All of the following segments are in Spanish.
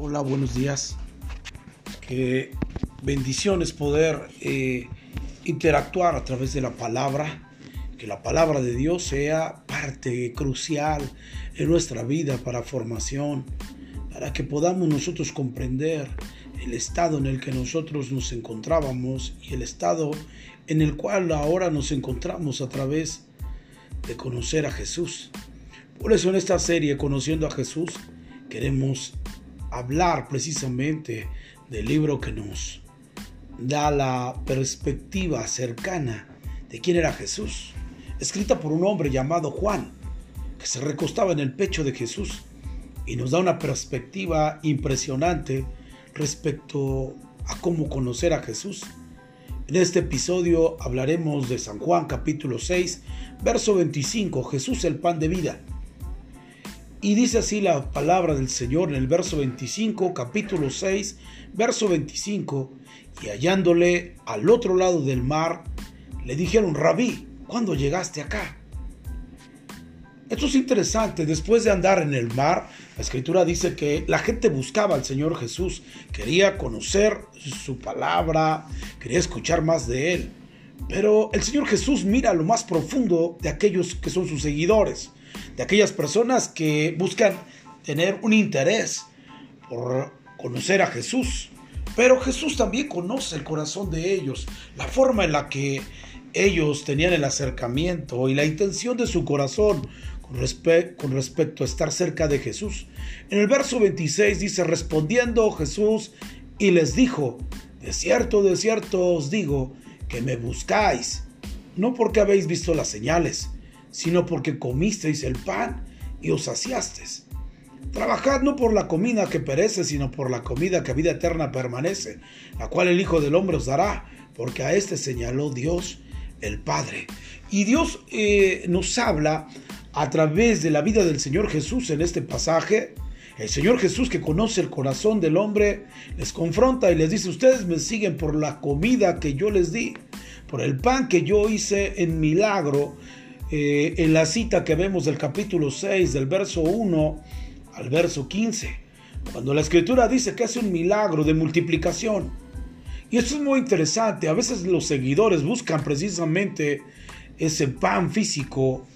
Hola, buenos días. Qué bendiciones poder eh, interactuar a través de la palabra. Que la palabra de Dios sea parte crucial en nuestra vida para formación, para que podamos nosotros comprender el estado en el que nosotros nos encontrábamos y el estado en el cual ahora nos encontramos a través de conocer a Jesús. Por eso en esta serie, Conociendo a Jesús, queremos hablar precisamente del libro que nos da la perspectiva cercana de quién era Jesús, escrita por un hombre llamado Juan, que se recostaba en el pecho de Jesús y nos da una perspectiva impresionante respecto a cómo conocer a Jesús. En este episodio hablaremos de San Juan capítulo 6, verso 25, Jesús el pan de vida. Y dice así la palabra del Señor en el verso 25, capítulo 6, verso 25. Y hallándole al otro lado del mar, le dijeron, rabí, ¿cuándo llegaste acá? Esto es interesante, después de andar en el mar, la escritura dice que la gente buscaba al Señor Jesús, quería conocer su palabra, quería escuchar más de él. Pero el Señor Jesús mira lo más profundo de aquellos que son sus seguidores de aquellas personas que buscan tener un interés por conocer a Jesús. Pero Jesús también conoce el corazón de ellos, la forma en la que ellos tenían el acercamiento y la intención de su corazón con, respecto a estar cerca de Jesús. En el verso 26 dice, respondiendo Jesús y les dijo, de cierto, de cierto os digo que me buscáis, no porque habéis visto las señales, sino porque comisteis el pan y os saciasteis. Trabajad no por la comida que perece, sino por la comida que vida eterna permanece, la cual el Hijo del Hombre os dará, porque a éste señaló Dios el Padre. Y Dios eh, nos habla a través de la vida del Señor Jesús en este pasaje. El Señor Jesús que conoce el corazón del hombre les confronta y les dice, ustedes me siguen por la comida que yo les di, por el pan que yo hice en milagro eh, en la cita que vemos del capítulo 6, del verso 1 al verso 15, cuando la escritura dice que hace un milagro de multiplicación. Y esto es muy interesante, a veces los seguidores buscan precisamente ese pan físico,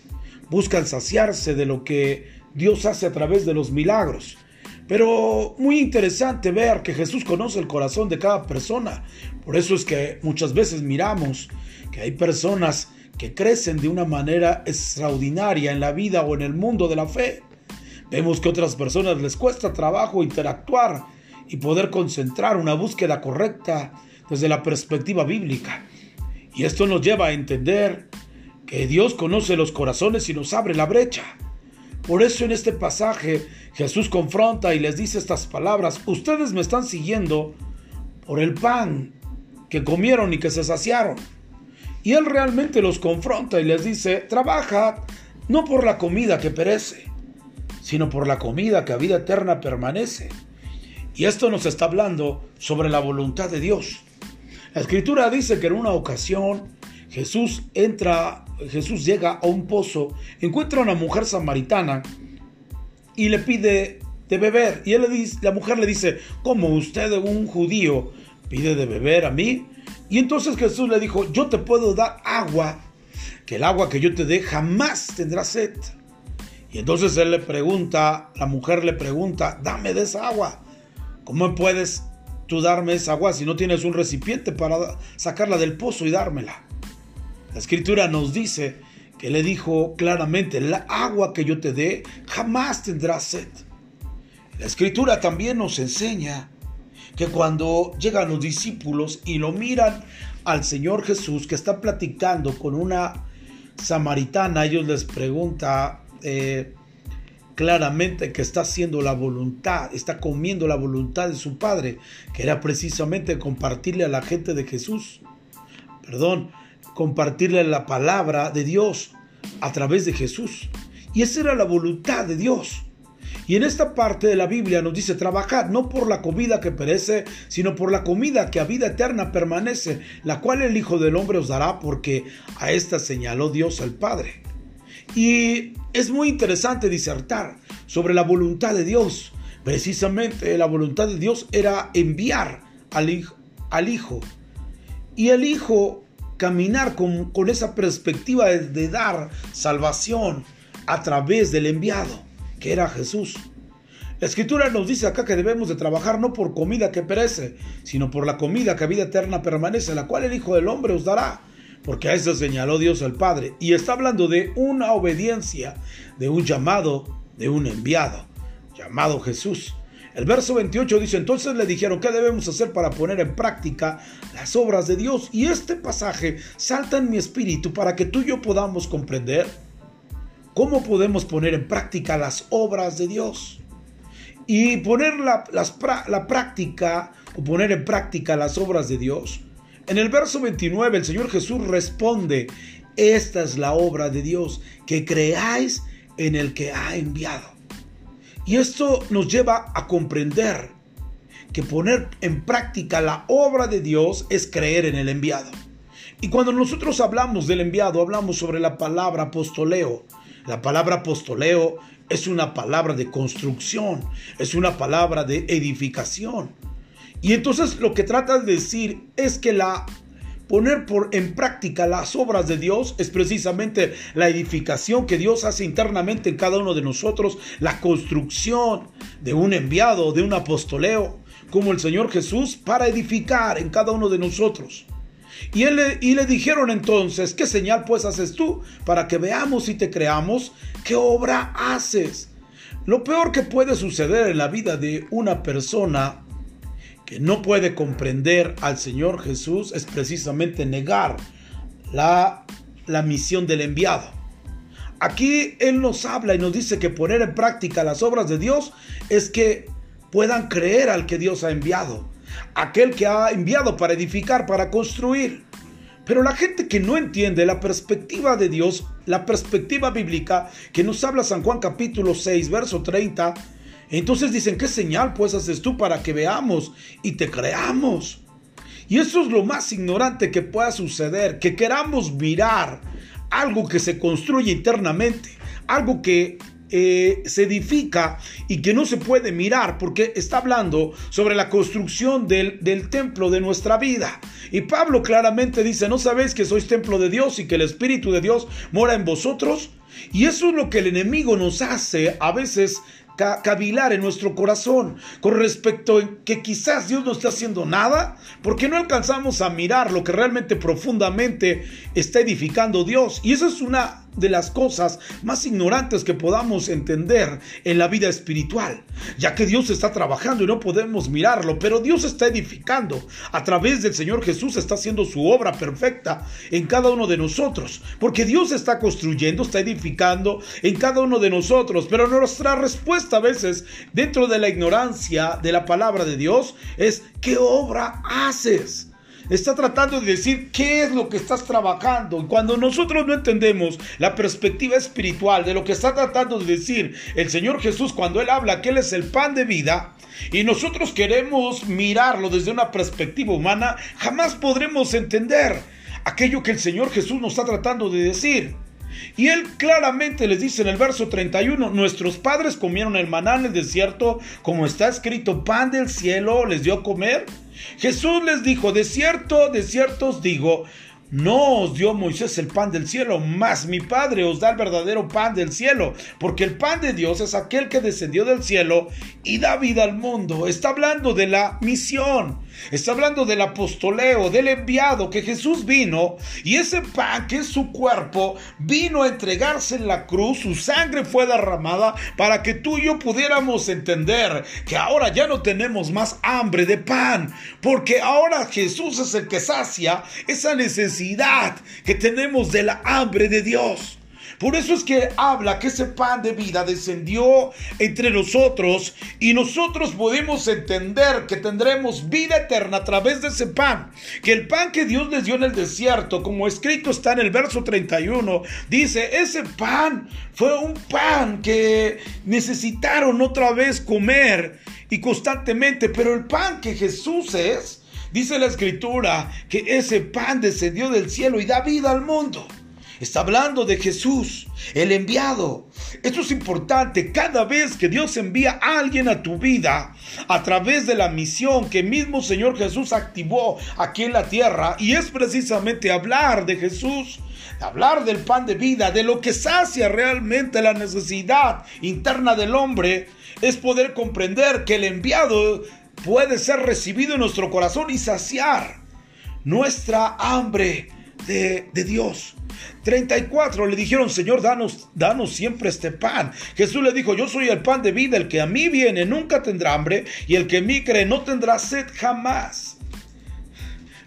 buscan saciarse de lo que Dios hace a través de los milagros. Pero muy interesante ver que Jesús conoce el corazón de cada persona. Por eso es que muchas veces miramos que hay personas que crecen de una manera extraordinaria en la vida o en el mundo de la fe. Vemos que a otras personas les cuesta trabajo interactuar y poder concentrar una búsqueda correcta desde la perspectiva bíblica. Y esto nos lleva a entender que Dios conoce los corazones y nos abre la brecha. Por eso en este pasaje Jesús confronta y les dice estas palabras, ustedes me están siguiendo por el pan que comieron y que se saciaron. Y él realmente los confronta y les dice, trabaja no por la comida que perece, sino por la comida que a vida eterna permanece. Y esto nos está hablando sobre la voluntad de Dios. La escritura dice que en una ocasión Jesús entra, Jesús llega a un pozo, encuentra a una mujer samaritana y le pide de beber. Y él le dice, la mujer le dice, ¿cómo usted, un judío, pide de beber a mí? Y entonces Jesús le dijo, yo te puedo dar agua, que el agua que yo te dé jamás tendrá sed. Y entonces él le pregunta, la mujer le pregunta, dame de esa agua. ¿Cómo puedes tú darme esa agua si no tienes un recipiente para sacarla del pozo y dármela? La escritura nos dice que le dijo claramente, la agua que yo te dé jamás tendrá sed. La escritura también nos enseña que cuando llegan los discípulos y lo miran al Señor Jesús que está platicando con una samaritana, ellos les pregunta eh, claramente que está haciendo la voluntad, está comiendo la voluntad de su Padre, que era precisamente compartirle a la gente de Jesús, perdón, compartirle la palabra de Dios a través de Jesús. Y esa era la voluntad de Dios. Y en esta parte de la Biblia nos dice, trabajad no por la comida que perece, sino por la comida que a vida eterna permanece, la cual el Hijo del Hombre os dará, porque a esta señaló Dios al Padre. Y es muy interesante disertar sobre la voluntad de Dios, Precisamente la voluntad de Dios era enviar al hijo, y el hijo caminar con, esa perspectiva de dar salvación a través del enviado, que era Jesús. La escritura nos dice acá que debemos de trabajar no por comida que perece, sino por la comida que a vida eterna permanece, la cual el Hijo del Hombre os dará, porque a eso señaló Dios el Padre. Y está hablando de una obediencia, de un llamado, de un enviado, llamado Jesús. El verso 28 dice, entonces le dijeron, ¿qué debemos hacer para poner en práctica las obras de Dios? Y este pasaje salta en mi espíritu para que tú y yo podamos comprender cómo podemos poner en práctica las obras de Dios. Y poner la, la práctica o poner en práctica las obras de Dios. En el verso 29 el Señor Jesús responde, esta es la obra de Dios, que creáis en el que ha enviado. Y esto nos lleva a comprender que poner en práctica la obra de Dios es creer en el enviado. Y cuando nosotros hablamos del enviado, hablamos sobre la palabra apostoleo. La palabra apostoleo es una palabra de construcción, es una palabra de edificación. Y entonces lo que trata de decir es que la Poner por, en práctica las obras de Dios es precisamente la edificación que Dios hace internamente en cada uno de nosotros, la construcción de un enviado, de un apostoleo, como el Señor Jesús, para edificar en cada uno de nosotros. Y, él, y le dijeron entonces, ¿qué señal pues haces tú para que veamos y te creamos? ¿Qué obra haces? Lo peor que puede suceder en la vida de una persona no puede comprender al Señor Jesús es precisamente negar la, la misión del enviado. Aquí Él nos habla y nos dice que poner en práctica las obras de Dios es que puedan creer al que Dios ha enviado, aquel que ha enviado para edificar, para construir. Pero la gente que no entiende la perspectiva de Dios, la perspectiva bíblica que nos habla San Juan capítulo 6, verso 30, entonces dicen, ¿qué señal pues haces tú para que veamos y te creamos? Y eso es lo más ignorante que pueda suceder, que queramos mirar algo que se construye internamente, algo que eh, se edifica y que no se puede mirar porque está hablando sobre la construcción del, templo de nuestra vida. Y Pablo claramente dice, ¿no sabéis que sois templo de Dios y que el Espíritu de Dios mora en vosotros? Y eso es lo que el enemigo nos hace a veces cavilar en nuestro corazón con respecto a que quizás Dios no está haciendo nada, porque no alcanzamos a mirar lo que realmente profundamente está edificando Dios. Y eso es una de las cosas más ignorantes que podamos entender en la vida espiritual, ya que Dios está trabajando y no podemos mirarlo, pero Dios está edificando. A través del Señor Jesús está haciendo su obra perfecta en cada uno de nosotros, porque Dios está construyendo, está edificando en cada uno de nosotros, pero nuestra respuesta a veces dentro de la ignorancia de la palabra de Dios es, ¿qué obra haces? Está tratando de decir qué es lo que estás trabajando. Y cuando nosotros no entendemos la perspectiva espiritual de lo que está tratando de decir el Señor Jesús cuando Él habla que Él es el pan de vida, y nosotros queremos mirarlo desde una perspectiva humana, jamás podremos entender aquello que el Señor Jesús nos está tratando de decir. Y él claramente les dice en el verso 31, nuestros padres comieron el maná en el desierto, como está escrito, pan del cielo les dio a comer. Jesús les dijo, de cierto, de cierto os digo, no os dio Moisés el pan del cielo, mas mi Padre os da el verdadero pan del cielo, porque el pan de Dios es aquel que descendió del cielo y da vida al mundo. Está hablando de la misión. Está hablando del apostoleo, del enviado que Jesús vino y ese pan que es su cuerpo vino a entregarse en la cruz, su sangre fue derramada para que tú y yo pudiéramos entender que ahora ya no tenemos más hambre de pan, porque ahora Jesús es el que sacia esa necesidad que tenemos de la hambre de Dios. Por eso es que habla que ese pan de vida descendió entre nosotros y nosotros podemos entender que tendremos vida eterna a través de ese pan. Que el pan que Dios les dio en el desierto, como escrito está en el verso 31, dice, ese pan fue un pan que necesitaron otra vez comer y constantemente, pero el pan que Jesús es, dice la escritura, que ese pan descendió del cielo y da vida al mundo. Está hablando de Jesús, el enviado. Esto es importante. Cada vez que Dios envía a alguien a tu vida a través de la misión que mismo Señor Jesús activó aquí en la tierra, y es precisamente hablar de Jesús, hablar del pan de vida, de lo que sacia realmente la necesidad interna del hombre, es poder comprender que el enviado puede ser recibido en nuestro corazón y saciar nuestra hambre de, Dios. 34 le dijeron, Señor, danos, danos siempre este pan. Jesús le dijo, yo soy el pan de vida, el que a mí viene nunca tendrá hambre y el que a mí cree no tendrá sed jamás.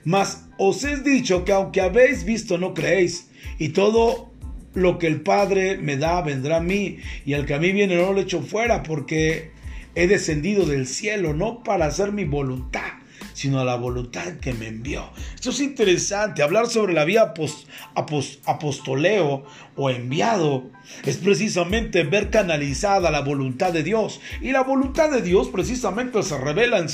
Mas os he dicho que aunque habéis visto no creéis y todo lo que el Padre me da vendrá a mí y el que a mí viene no lo echo fuera porque he descendido del cielo no para hacer mi voluntad sino a la voluntad que me envió. Esto es interesante, hablar sobre la vía apostoleo o enviado es precisamente ver canalizada la voluntad de Dios. Y la voluntad de Dios precisamente se revela en,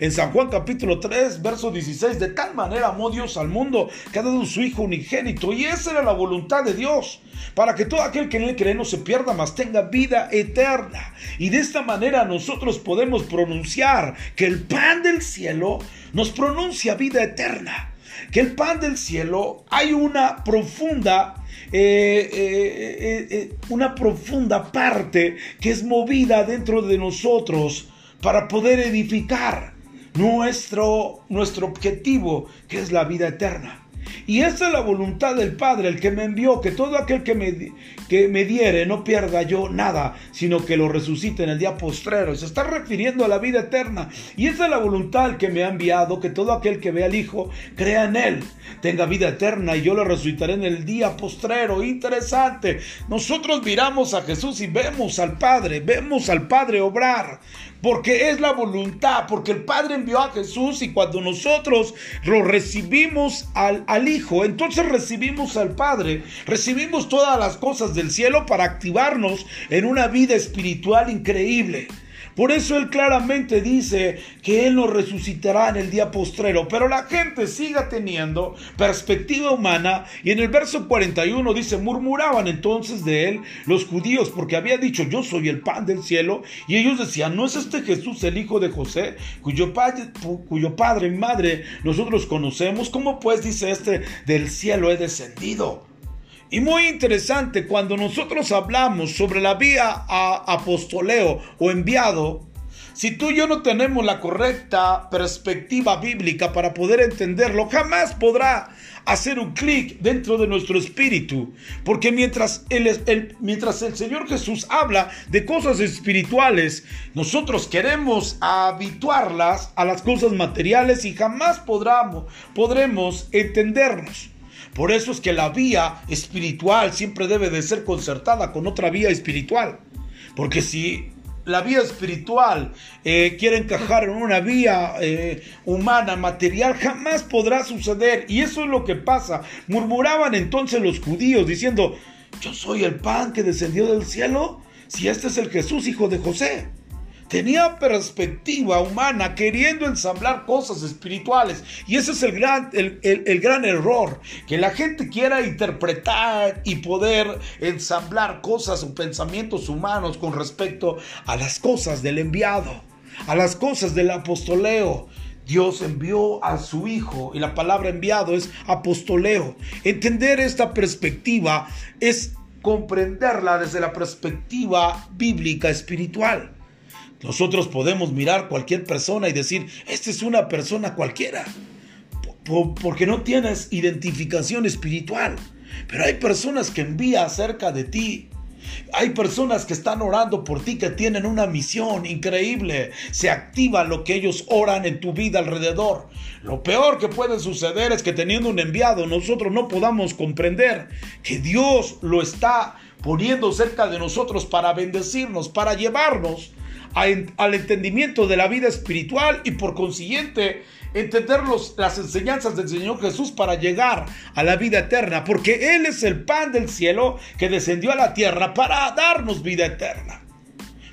en San Juan capítulo 3, verso 16. De tal manera amó Dios al mundo que ha dado su Hijo unigénito. Y esa era la voluntad de Dios. Para que todo aquel que en él cree no se pierda, mas tenga vida eterna. Y de esta manera nosotros podemos pronunciar que el pan del cielo nos pronuncia vida eterna. Que el pan del cielo hay una profunda eh, eh, eh, una profunda parte que es movida dentro de nosotros para poder edificar nuestro, nuestro objetivo, que es la vida eterna. Y esa es la voluntad del Padre, el que me envió, que todo aquel que me, que me diere no pierda yo nada, sino que lo resucite en el día postrero. se está refiriendo a la vida eterna. Y esa es la voluntad que me ha enviado, que todo aquel que vea al Hijo crea en Él, tenga vida eterna y yo lo resucitaré en el día postrero. Interesante. Nosotros miramos a Jesús y vemos al Padre, vemos al Padre obrar porque es la voluntad, porque el Padre envió a Jesús y cuando nosotros lo recibimos al, al, Hijo, entonces recibimos al Padre, recibimos todas las cosas del cielo para activarnos en una vida espiritual increíble. Por eso él claramente dice que él nos resucitará en el día postrero. Pero la gente siga teniendo perspectiva humana y en el verso 41 dice, murmuraban entonces de él los judíos porque había dicho, yo soy el pan del cielo. Y ellos decían, ¿no es este Jesús el hijo de José, cuyo padre, cuyo padre y madre nosotros conocemos? ¿Cómo pues dice este, del cielo he descendido? Y muy interesante, cuando nosotros hablamos sobre la vía a apostoleo o enviado, si tú y yo no tenemos la correcta perspectiva bíblica para poder entenderlo, jamás podrá hacer un clic dentro de nuestro espíritu. Porque mientras el, mientras el Señor Jesús habla de cosas espirituales, nosotros queremos habituarlas a las cosas materiales y jamás podremos, podremos entendernos. Por eso es que la vía espiritual siempre debe de ser concertada con otra vía espiritual. Porque si la vía espiritual eh, quiere encajar en una vía eh, humana, material, jamás podrá suceder. Y eso es lo que pasa. Murmuraban entonces los judíos diciendo, yo soy el pan que descendió del cielo, si este es el Jesús, hijo de José. Tenía perspectiva humana, queriendo ensamblar cosas espirituales. Y ese es el gran, el, gran error, que la gente quiera interpretar y poder ensamblar cosas o pensamientos humanos con respecto a las cosas del enviado, a las cosas del apostoleo. Dios envió a su Hijo y la palabra enviado es apostoleo. Entender esta perspectiva es comprenderla desde la perspectiva bíblica espiritual. Nosotros podemos mirar cualquier persona y decir, esta es una persona cualquiera, porque no tienes identificación espiritual. Pero hay personas que envía acerca de ti. Hay personas que están orando por ti, que tienen una misión increíble. Se activa lo que ellos oran en tu vida alrededor. Lo peor que puede suceder es que teniendo un enviado nosotros no podamos comprender que Dios lo está poniendo cerca de nosotros para bendecirnos, para llevarnos al entendimiento de la vida espiritual y por consiguiente entender las enseñanzas del Señor Jesús para llegar a la vida eterna, porque Él es el pan del cielo que descendió a la tierra para darnos vida eterna.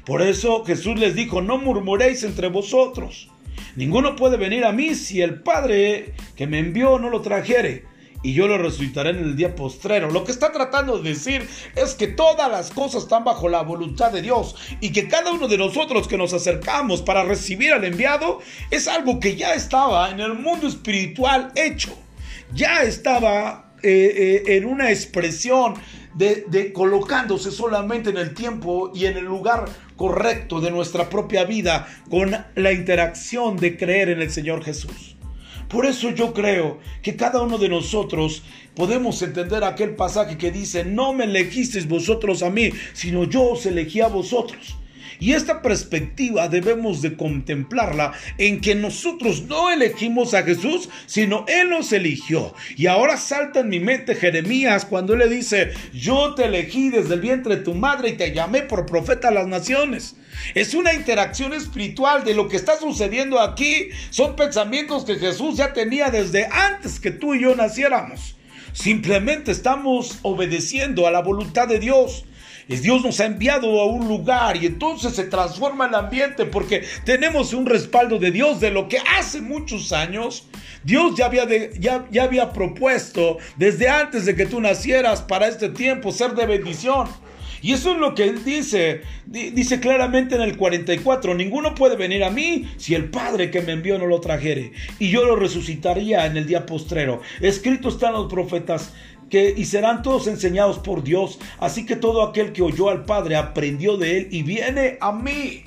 Por eso Jesús les dijo, no murmuréis entre vosotros. Ninguno puede venir a mí si el Padre que me envió no lo trajere. Y yo lo resucitaré en el día postrero. Lo que está tratando de decir es que todas las cosas están bajo la voluntad de Dios y que cada uno de nosotros que nos acercamos para recibir al enviado es algo que ya estaba en el mundo espiritual hecho. Ya estaba eh, eh, en una expresión de, de colocándose solamente en el tiempo y en el lugar correcto de nuestra propia vida con la interacción de creer en el Señor Jesús. Por eso yo creo que cada uno de nosotros podemos entender aquel pasaje que dice, no me elegisteis vosotros a mí, sino yo os elegí a vosotros. Y esta perspectiva debemos de contemplarla en que nosotros no elegimos a Jesús, sino Él nos eligió. Y ahora salta en mi mente Jeremías cuando le dice, yo te elegí desde el vientre de tu madre y te llamé por profeta a las naciones. Es una interacción espiritual de lo que está sucediendo aquí. Son pensamientos que Jesús ya tenía desde antes que tú y yo naciéramos. Simplemente estamos obedeciendo a la voluntad de Dios. Dios nos ha enviado a un lugar y entonces se transforma el ambiente porque tenemos un respaldo de Dios de lo que hace muchos años Dios ya había, ya, ya había propuesto desde antes de que tú nacieras para este tiempo ser de bendición. Y eso es lo que él dice. Dice claramente en el 44, ninguno puede venir a mí si el Padre que me envió no lo trajere. Y yo lo resucitaría en el día postrero. Escrito están los profetas y serán todos enseñados por Dios. Así que todo aquel que oyó al Padre aprendió de él y viene a mí.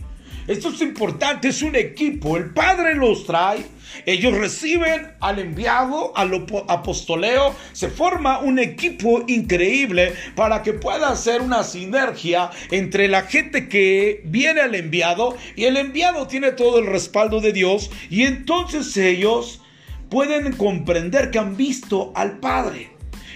Esto es importante, es un equipo. El Padre los trae, ellos reciben al enviado, al apostoleo, se forma un equipo increíble para que pueda hacer una sinergia entre la gente que viene al enviado y el enviado tiene todo el respaldo de Dios y entonces ellos pueden comprender que han visto al Padre.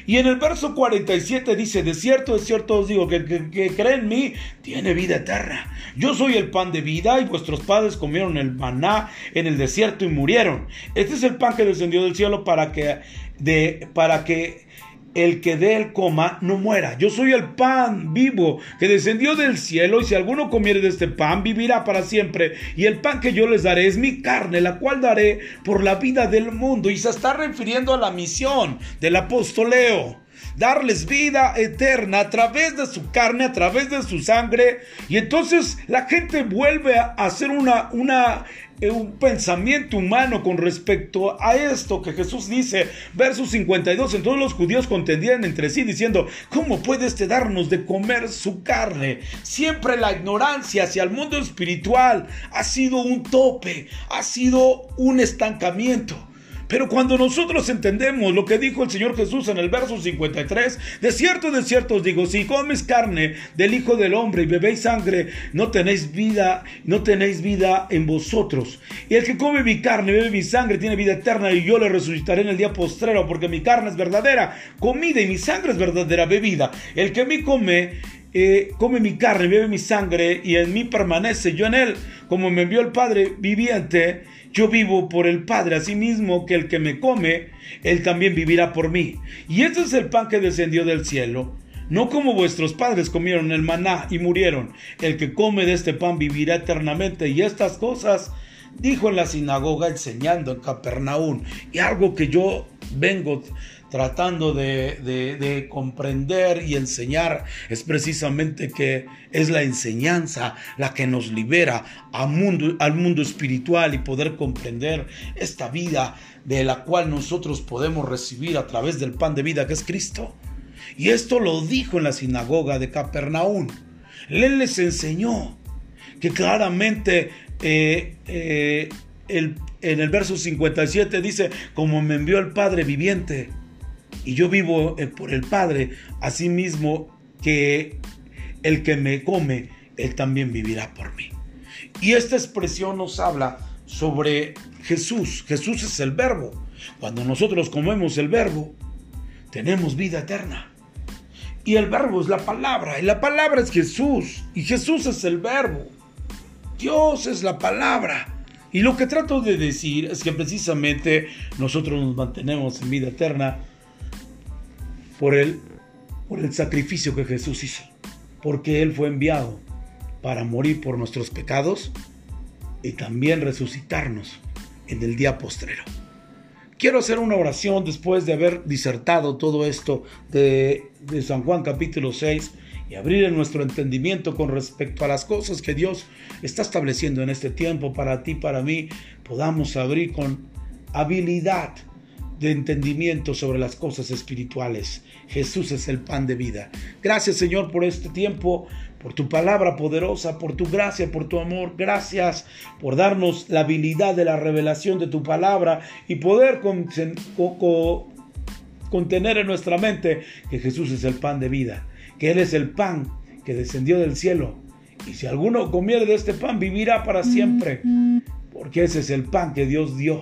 Y en el verso 47 dice, de cierto, de cierto os digo, que, que, cree en mí tiene vida eterna. Yo soy el pan de vida y vuestros padres comieron el maná en el desierto y murieron. Este es el pan que descendió del cielo para que, de, para que el que de él coma no muera. Yo soy el pan vivo que descendió del cielo y si alguno comiere de este pan vivirá para siempre. Y el pan que yo les daré es mi carne, la cual daré por la vida del mundo. Y se está refiriendo a la misión del apostoleo darles vida eterna a través de su carne, a través de su sangre. Y entonces la gente vuelve a hacer una, eh, un pensamiento humano con respecto a esto que Jesús dice, verso 52, entonces los judíos contendían entre sí diciendo, ¿cómo puede este darnos de comer su carne? Siempre la ignorancia hacia el mundo espiritual ha sido un tope, ha sido un estancamiento. Pero cuando nosotros entendemos lo que dijo el Señor Jesús en el verso 53, de cierto, de cierto os digo, si comes carne del Hijo del Hombre y bebéis sangre, no tenéis vida, no tenéis vida en vosotros. Y el que come mi carne, bebe mi sangre, tiene vida eterna y yo le resucitaré en el día postrero, porque mi carne es verdadera comida y mi sangre es verdadera bebida. El que me come, eh, come mi carne, bebe mi sangre y en mí permanece, yo en él, como me envió el Padre viviente yo vivo por el Padre, asimismo que el que me come, él también vivirá por mí. Y este es el pan que descendió del cielo. No como vuestros padres comieron el maná y murieron. El que come de este pan vivirá eternamente. Y estas cosas dijo en la sinagoga enseñando en Capernaum. Y algo que yo vengo tratando de, comprender y enseñar es precisamente que es la enseñanza la que nos libera al mundo, al mundo espiritual y poder comprender esta vida de la cual nosotros podemos recibir a través del pan de vida que es Cristo. Y esto lo dijo en la sinagoga de Capernaum. Él les enseñó que claramente eh, eh, en el verso 57 dice, como me envió el Padre viviente, y yo vivo eh, por el Padre, así mismo que el que me come, él también vivirá por mí. Y esta expresión nos habla sobre Jesús. Jesús es el verbo. Cuando nosotros comemos el verbo, tenemos vida eterna. Y el verbo es la palabra. Y la palabra es Jesús. Y Jesús es el verbo. Dios es la palabra. Y lo que trato de decir es que precisamente nosotros nos mantenemos en vida eterna por el, por el sacrificio que Jesús hizo, porque Él fue enviado para morir por nuestros pecados y también resucitarnos en el día postrero. Quiero hacer una oración después de haber disertado todo esto de, San Juan capítulo 6 y abrir nuestro entendimiento con respecto a las cosas que Dios está estableciendo en este tiempo para ti, para mí, podamos abrir con habilidad de entendimiento sobre las cosas espirituales. Jesús es el pan de vida. Gracias Señor por este tiempo, por tu palabra poderosa, por tu gracia, por tu amor. Gracias por darnos la habilidad de la revelación de tu palabra y poder contener en nuestra mente que Jesús es el pan de vida que Él es el pan que descendió del cielo. Y si alguno comiere de este pan, vivirá para siempre. Porque ese es el pan que Dios dio.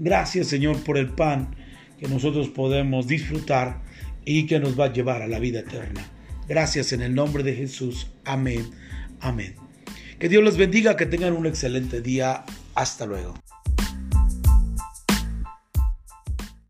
Gracias Señor por el pan que nosotros podemos disfrutar y que nos va a llevar a la vida eterna. Gracias en el nombre de Jesús. Amén. Amén. Que Dios les bendiga, que tengan un excelente día. Hasta luego.